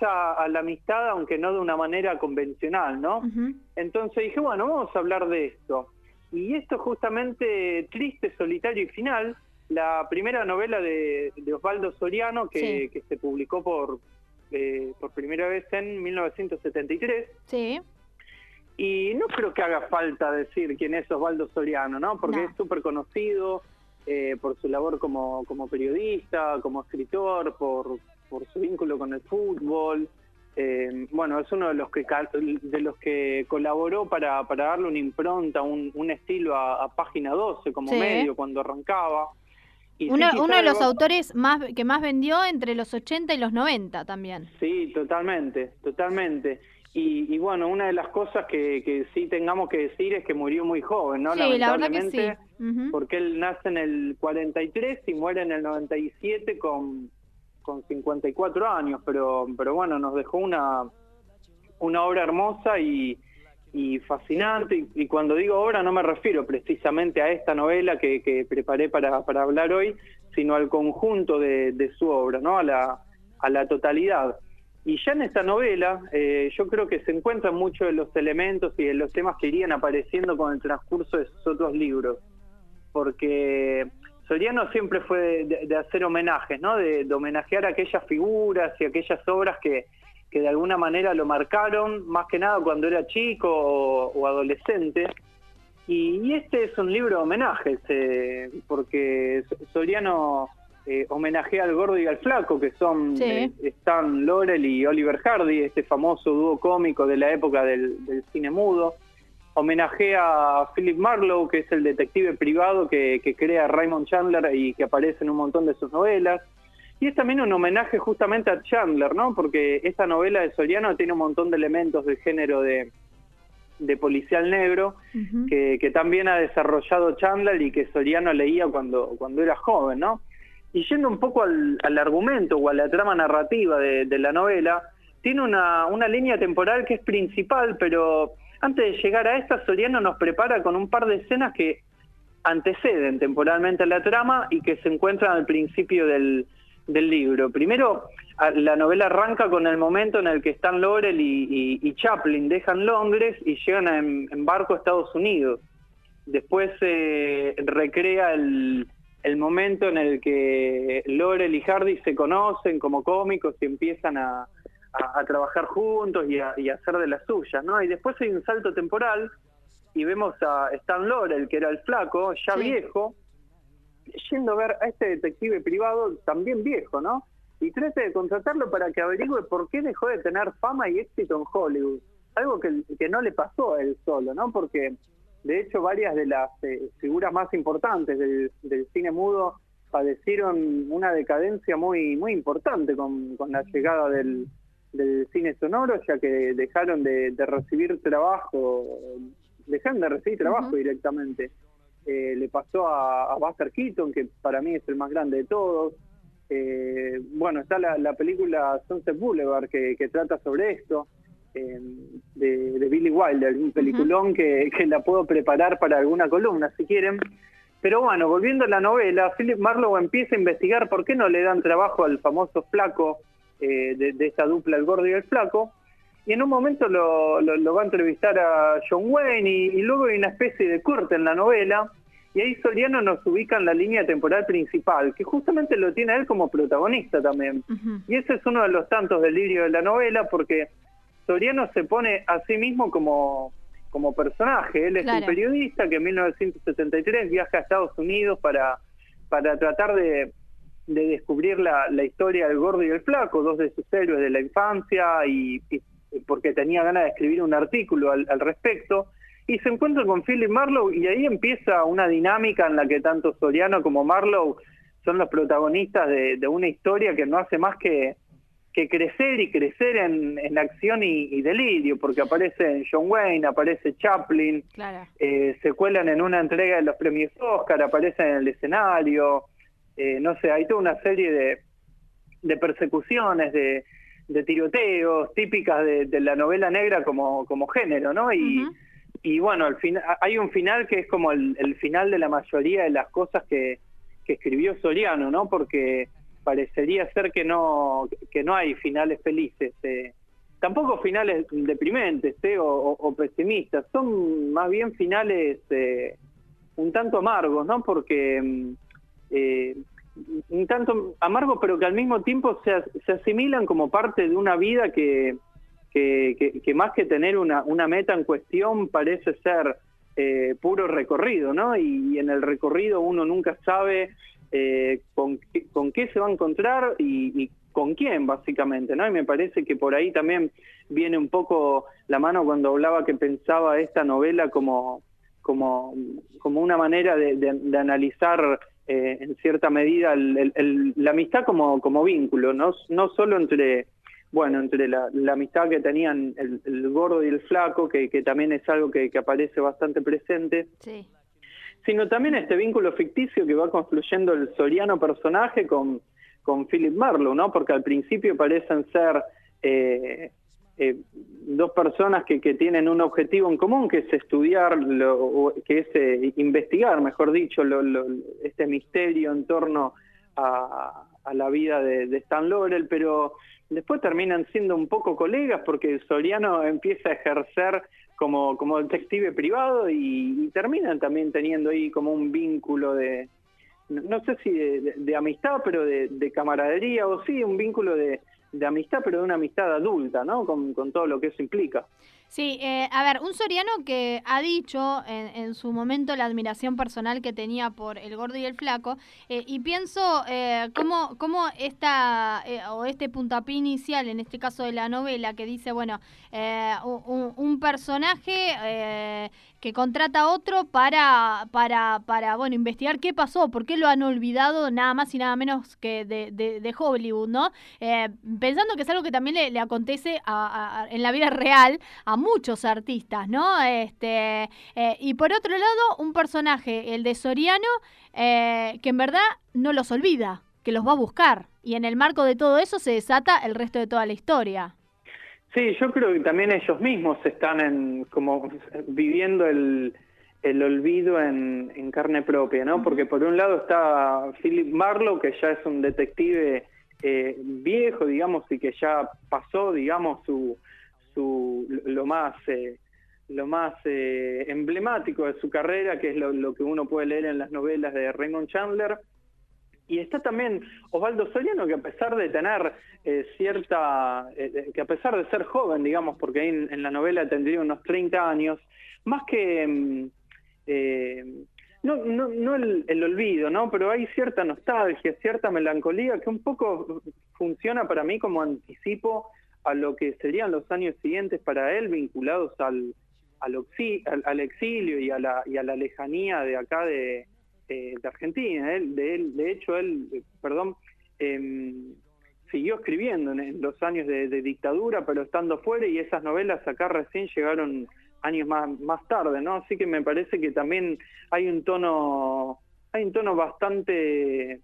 a la amistad, aunque no de una manera convencional, ¿no? Entonces dije, bueno, vamos a hablar de esto. Y esto justamente Triste, Solitario y Final, la primera novela de, Osvaldo Soriano que, se publicó por, eh, por primera vez en 1973. Sí. Y no creo que haga falta decir quién es Osvaldo Soriano, ¿no? Porque es súper conocido eh, por su labor como, como periodista, como escritor, por, por su vínculo con el fútbol. Eh, bueno, es uno de los que de los que colaboró para, para darle una impronta, un, un estilo a, Página 12 como medio cuando arrancaba. uno, uno de los autores más que más vendió entre los 80 y los 90 también. Sí, totalmente, totalmente. Y, bueno, una de las cosas que, que, sí tengamos que decir es que murió muy joven, ¿no? Sí, la verdad que sí. Porque él nace en el 43 y muere en el 97 con, con 54 años, pero, pero bueno, nos dejó una, una obra hermosa y, y fascinante. Y, cuando digo obra no me refiero precisamente a esta novela que, que preparé para, para hablar hoy, sino al conjunto de, su obra, ¿no? A la, a la totalidad. Y ya en esta novela eh, yo creo que se encuentran muchos de los elementos y de los temas que irían apareciendo con el transcurso de sus otros libros, porque Soriano siempre fue de, hacer homenajes, ¿no? De, homenajear a aquellas figuras y aquellas obras que, que de alguna manera lo marcaron, más que nada cuando era chico o, adolescente. Y, este es un libro de homenajes, eh, porque Soriano eh, homenajea al gordo y al flaco, que son eh, Stan Laurel y Oliver Hardy, este famoso dúo cómico de la época del, cine mudo. Homenajea a Philip Marlowe, que es el detective privado que, crea Raymond Chandler y que aparece en un montón de sus novelas. Y es también un homenaje justamente a Chandler, ¿no? Porque esta novela de Soriano tiene un montón de elementos del género de, policial negro que, que, también ha desarrollado Chandler y que Soriano leía cuando, cuando era joven, ¿no? Y yendo un poco al, argumento o a la trama narrativa de, la novela, tiene una, una, línea temporal que es principal, pero antes de llegar a esta, Soriano nos prepara con un par de escenas que anteceden temporalmente a la trama y que se encuentran al principio del, del libro. Primero, la novela arranca con el momento en el que Stan Laurel y, Chaplin dejan Londres y llegan en, barco a Estados Unidos. Después se recrea el, el momento en el que Laurel y Hardy se conocen como cómicos y empiezan a, trabajar juntos y a, hacer de las suyas, ¿no? Y después hay un salto temporal y vemos a Stan Laurel, que era el flaco, ya viejo, yendo a ver a este detective privado también viejo, ¿no? Y trata de contratarlo para que averigüe por qué dejó de tener fama y éxito en Hollywood. Algo que, que no le pasó a él solo, ¿no? Porque de hecho, varias de las eh, figuras más importantes del, cine mudo padecieron una decadencia muy muy importante con, la llegada del, cine sonoro, ya que dejaron de, recibir trabajo, dejaron de recibir trabajo directamente. Eh, le pasó a, Buster Keaton, que para mí es el más grande de todos. Eh, bueno, está la, película Sunset Boulevard que trata sobre esto. Eh, de, Billy Wilder, un peliculón que, la puedo preparar para alguna columna si quieren. Pero bueno, volviendo a la novela, Philip Marlowe empieza a investigar por qué no le dan trabajo al famoso flaco eh, de, esta dupla, el gordo y el flaco. Y en un momento lo, va a entrevistar a John Wayne y, luego hay una especie de corte en la novela. Y ahí Soriano nos ubica en la línea temporal principal, que justamente lo tiene él como protagonista también. Y ese es uno de los tantos delirios de la novela, porque Soriano se pone a sí mismo como, como personaje. Él es un periodista que en 1973 viaja a Estados Unidos para, para tratar de, descubrir la, historia del gordo y el flaco, dos de sus héroes de la infancia, y, porque tenía ganas de escribir un artículo al, respecto. Y se encuentra con Philip Marlowe y ahí empieza una dinámica en la que tanto Soriano como Marlowe son los protagonistas de una historia que no hace más que que crecer y crecer en, acción y, delirio, porque aparece John Wayne, aparece Chaplin, eh, se cuelan en una entrega de los premios Oscar, aparecen en el escenario, eh, no sé, hay toda una serie de, de persecuciones, de, tiroteos típicas de, la novela negra como, como género, ¿no? Y, y bueno, al final hay un final que es como el, final de la mayoría de las cosas que, que escribió Soriano, ¿no? Porque parecería ser que no, que no hay finales felices. Eh, tampoco finales deprimentes eh, o, pesimistas, son más bien finales eh, un tanto amargos, ¿no? Porque mm, eh, un tanto amargos, pero que al mismo tiempo se, se asimilan como parte de una vida que, que, más que tener una, una meta en cuestión parece ser eh, puro recorrido, ¿no? Y, en el recorrido uno nunca sabe eh, con, con qué se va a encontrar y, y con quién, básicamente, ¿no? Y me parece que por ahí también viene un poco la mano cuando hablaba que pensaba esta novela como, como, como una manera de, analizar eh, en cierta medida la amistad como, como vínculo, ¿no? no solo entre, bueno, entre la, amistad que tenían el, gordo y el flaco, que, que también es algo que, que aparece bastante presente, sino también este vínculo ficticio que va construyendo el soriano personaje con con Philip Marlowe, ¿no? Porque al principio parecen ser eh, eh, dos personas que, que, tienen un objetivo en común, que es estudiar, lo, que es eh, investigar, mejor dicho, lo, este misterio en torno a, la vida de, Stan Laurel, pero después terminan siendo un poco colegas porque Soriano empieza a ejercer como, como detective privado y terminan también teniendo ahí como un vínculo de, no sé si de, amistad, pero de, camaradería, o sí, un vínculo de, amistad, pero de una amistad adulta, ¿no? Con, con todo lo que eso implica. Sí, eh, a ver, un soriano que ha dicho en, su momento la admiración personal que tenía por el gordo y el flaco, eh, y pienso eh, cómo, cómo esta, eh, o este puntapié inicial, en este caso de la novela, que dice, bueno, un, un, personaje que contrata a otro para, para, para, bueno, investigar qué pasó, por qué lo han olvidado nada más y nada menos que de, de, Hollywood, ¿no? Pensando que es algo que también le, le acontece a, en la vida real a muchos artistas, ¿no? Este, eh, y por otro lado, un personaje, el de Soriano, eh, que en verdad no los olvida, que los va a buscar. Y en el marco de todo eso se desata el resto de toda la historia. Sí, yo creo que también ellos mismos están en, como viviendo el, el olvido en, en, carne propia, ¿no? Porque por un lado está Philip Marlowe, que ya es un detective eh, viejo, digamos, y que ya pasó, digamos, su, lo más eh, lo más eh, emblemático de su carrera, que es lo, que uno puede leer en las novelas de Raymond Chandler. Y está también Osvaldo Soriano, que a pesar de tener cierta, que a pesar de ser joven, digamos, porque ahí en, la novela tendría unos 30 años, más que, mm, no, no, no el, el, olvido, ¿no? Pero hay cierta nostalgia, cierta melancolía que un poco funciona para mí como anticipo a lo que serían los años siguientes para él vinculados al, al, exilio y a, la, y a la lejanía de acá de, de Argentina. Él, de, él, de hecho, él, eh, perdón, em, siguió escribiendo en, los años de, dictadura, pero estando fuera y esas novelas acá recién llegaron años más, más tarde, ¿no? Así que me parece que también hay un tono, hay un tono bastante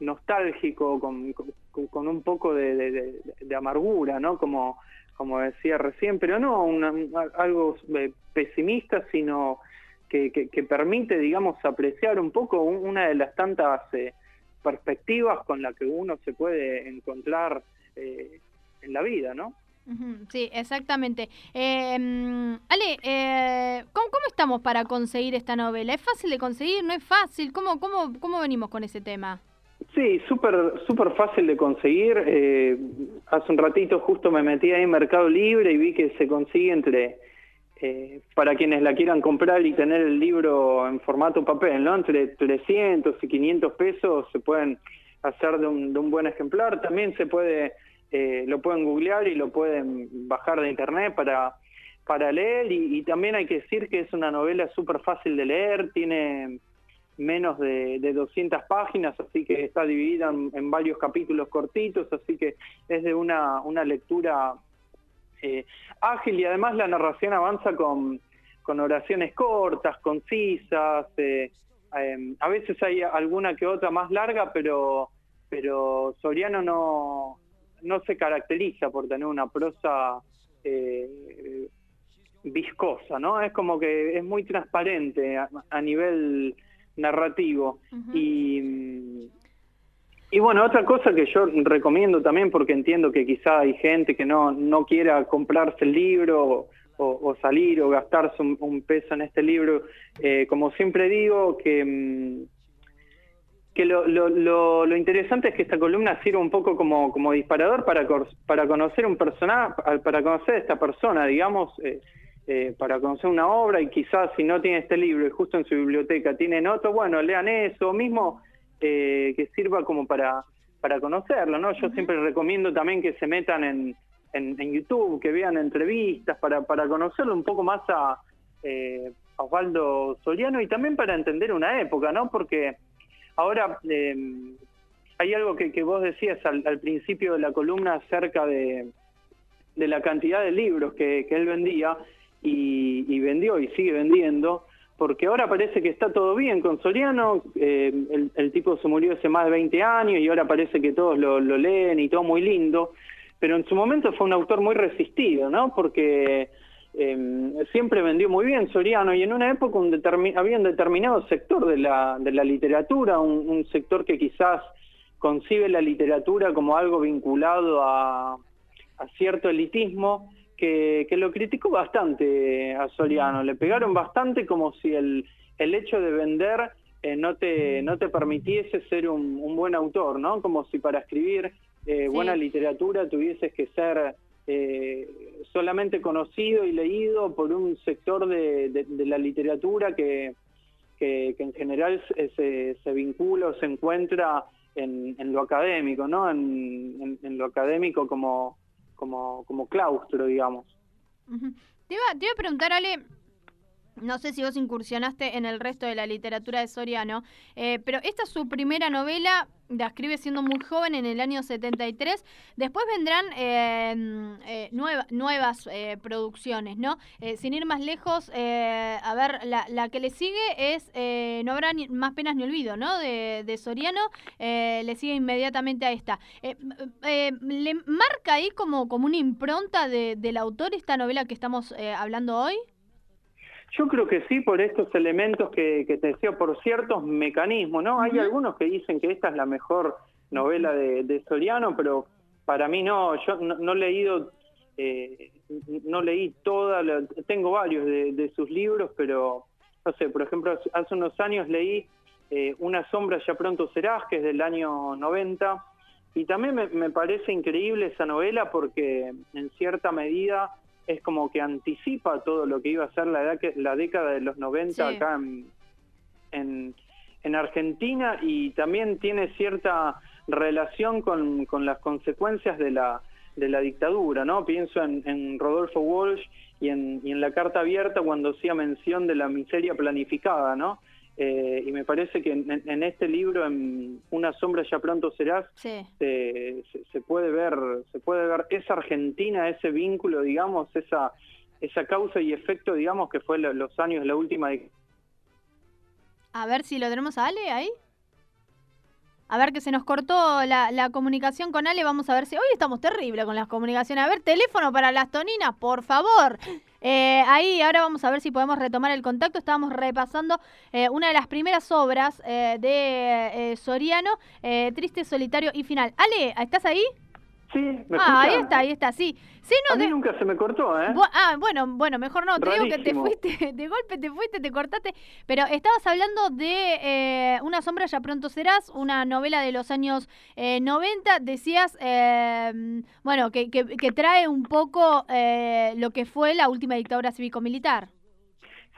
nostálgico, con, con, un poco de, amargura, ¿no? Como, como decía recién, pero no algo eh, pesimista, sino que, que, permite, digamos, apreciar un poco una de las tantas eh, perspectivas con las que uno se puede encontrar eh, en la vida, ¿no? Sí, exactamente. Em, Ale, ¿cómo, ¿cómo, estamos para conseguir esta novela? ¿Es fácil de conseguir? ¿No es fácil? ¿Cómo, cómo, cómo venimos con ese tema? Sí, súper super fácil de conseguir. Eh, hace un ratito justo me metí ahí en Mercado Libre y vi que se consigue entre, eh, para quienes la quieran comprar y tener el libro en formato papel, ¿no? Entre 300 y 500 pesos se pueden hacer de un, de un buen ejemplar. También se puede, eh, lo pueden googlear y lo pueden bajar de internet para, para leer. Y, también hay que decir que es una novela súper fácil de leer, tiene menos de, de 200 páginas, así que está dividida en, varios capítulos cortitos, así que es de una, una lectura eh, ágil y además la narración avanza con, con oraciones cortas, concisas, eh, em, a veces hay alguna que otra más larga, pero, pero Soriano no, no se caracteriza por tener una prosa eh, viscosa, ¿no? Es como que es muy transparente a nivel narrativo. y, Y bueno, otra cosa que yo recomiendo también, porque entiendo que quizá hay gente que no, no quiera comprarse el libro o, salir o gastarse un, peso en este libro, eh, como siempre digo, que, mm, que lo, lo, lo, interesante es que esta columna sirva un poco como, como disparador para, para conocer un personaje, para conocer a esta persona, digamos. Eh, eh, para conocer una obra y quizás si no tiene este libro y justo en su biblioteca tienen otro, bueno, lean eso, mismo eh, que sirva como para, para conocerlo, ¿no? Yo siempre recomiendo también que se metan en, en, YouTube, que vean entrevistas para, para conocerlo un poco más a, eh, Osvaldo Soliano y también para entender una época, ¿no? Porque ahora hay algo que, que vos decías al, al, principio de la columna acerca de, la cantidad de libros que, que él vendía y, vendió y sigue vendiendo, porque ahora parece que está todo bien con Soriano, eh, el, tipo se murió hace más de 20 años y ahora parece que todos lo, leen y todo muy lindo, pero en su momento fue un autor muy resistido, ¿no? Porque eh, siempre vendió muy bien Soriano y en una época un había un determinado sector de la, de la literatura, un, un sector que quizás concibe la literatura como algo vinculado a, a cierto elitismo, que, lo criticó bastante a Soriano, le pegaron bastante como si el, el hecho de vender eh, no, te, no te permitiese ser un, buen autor, ¿no? Como si para escribir eh, buena literatura tuvieses que ser eh, solamente conocido y leído por un sector de, la literatura que, que, en general se, vincula o se encuentra en, lo académico, ¿no? En, lo académico como como, claustro, digamos. te, iba, te iba a preguntar, Ale, no sé si vos incursionaste en el resto de la literatura de Soriano, eh, pero esta es su primera novela, la escribe siendo muy joven en el año 73. Después vendrán eh, eh, nuevas producciones, ¿no? sin ir más lejos, a ver, la, que le sigue es No habrá más penas ni olvido, ¿no? De, Soriano, le sigue inmediatamente a esta. ¿Le marca ahí como, como una impronta del autor esta novela que estamos hablando hoy? Yo creo que sí, por estos elementos que, te decía, por ciertos mecanismos, ¿no? Hay algunos que dicen que esta es la mejor novela de, Soriano, pero para mí no, yo no, he leído, eh, no leí toda, tengo varios de, sus libros, pero no sé, por ejemplo, hace unos años leí eh, Una sombra ya pronto serás, que es del año 90, y también me, me parece increíble esa novela porque en cierta medida es como que anticipa todo lo que iba a ser la, la década de los 90 acá en, en, Argentina y también tiene cierta relación con, con las consecuencias de la, de la dictadura, ¿no? Pienso en, en Rodolfo Walsh y en, y en la carta abierta cuando hacía mención de la miseria planificada, ¿no? Eh, y me parece que en, este libro, en Una sombra ya pronto serás, se, puede ver, se puede ver esa Argentina, ese vínculo, digamos, esa, esa causa y efecto, digamos, que fue los años de la última. A ver si lo tenemos a Ale ahí. A ver que se nos cortó la, la, comunicación con Ale. Vamos a ver si. Hoy estamos terribles con las comunicaciones. A ver, teléfono para las toninas, por favor. Eh, ahí ahora vamos a ver si podemos retomar el contacto. Estábamos repasando eh, una de las primeras obras eh, de Soriano, Triste, Solitario y Final. Ale, ¿estás ahí? Sí, ¿me Ah, ahí está, ahí está, sí. Sí no, a mí nunca se me cortó, ¿eh? ah, bueno, bueno, mejor no. Te digo que te fuiste, de golpe te fuiste, te cortaste. Pero estabas hablando de eh, Una sombra ya pronto serás, una novela de los años eh, 90. Decías, eh, bueno, que, que, trae un poco eh, lo que fue la última dictadura cívico-militar.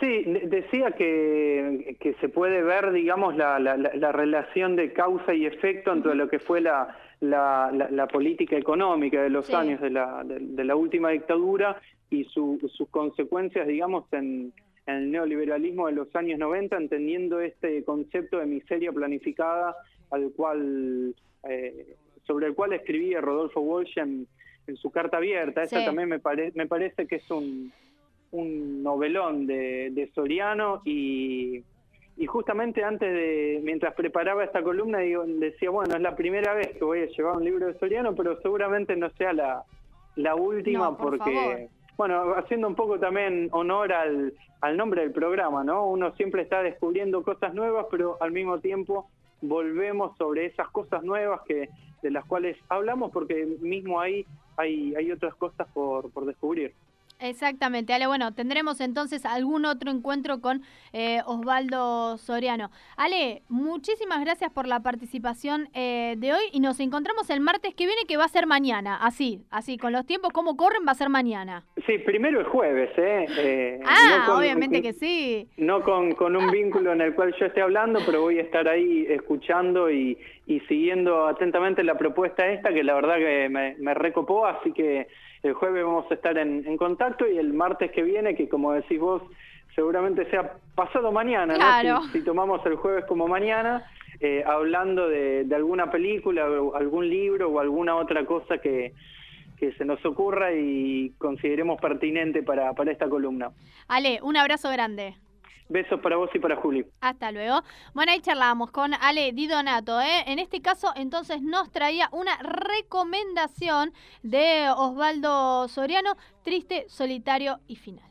Sí, decía que, que se puede ver, digamos, la, la, la relación de causa y efecto entre lo que fue la la, la, política económica de los años de la, de, la última dictadura y sus consecuencias, digamos, en, el neoliberalismo de los años 90, entendiendo este concepto de miseria planificada al cual eh, sobre el cual escribía Rodolfo Walsh en, su carta abierta. Esa también me, me parece que es un, un novelón de, de Soriano y y justamente antes de, mientras preparaba esta columna, digo, decía, bueno, es la primera vez que voy a llevar un libro de Soriano, pero seguramente no sea la, la última porque, bueno, haciendo un poco también honor al, al nombre del programa, ¿no? Uno siempre está descubriendo cosas nuevas, pero al mismo tiempo volvemos sobre esas cosas nuevas que de las cuales hablamos, porque mismo ahí hay, hay otras cosas por, por descubrir. Exactamente, Ale. Bueno, tendremos entonces algún otro encuentro con eh, Osvaldo Soriano. Ale, muchísimas gracias por la participación eh, de hoy y nos encontramos el martes que viene, que va a ser mañana. Así, así, con los tiempos como corren, va a ser mañana. Sí, primero el jueves, ¿eh? eh ah, obviamente que sí. No con, con un vínculo en el cual yo esté hablando, pero voy a estar ahí escuchando y, y siguiendo atentamente la propuesta esta, que la verdad que me, me recopó, así que el jueves vamos a estar en, contacto y el martes que viene, que como decís vos, seguramente sea pasado mañana, ¿no? Si, tomamos el jueves como mañana, eh, hablando de, alguna película, o algún libro o alguna otra cosa que, que se nos ocurra y consideremos pertinente para, para esta columna. Ale, un abrazo grande. Besos para vos y para Juli. Hasta luego. Bueno, ahí charlamos con Ale Di Donato. ¿eh? En este caso, entonces, nos traía una recomendación de Osvaldo Soriano, Triste, Solitario y Final.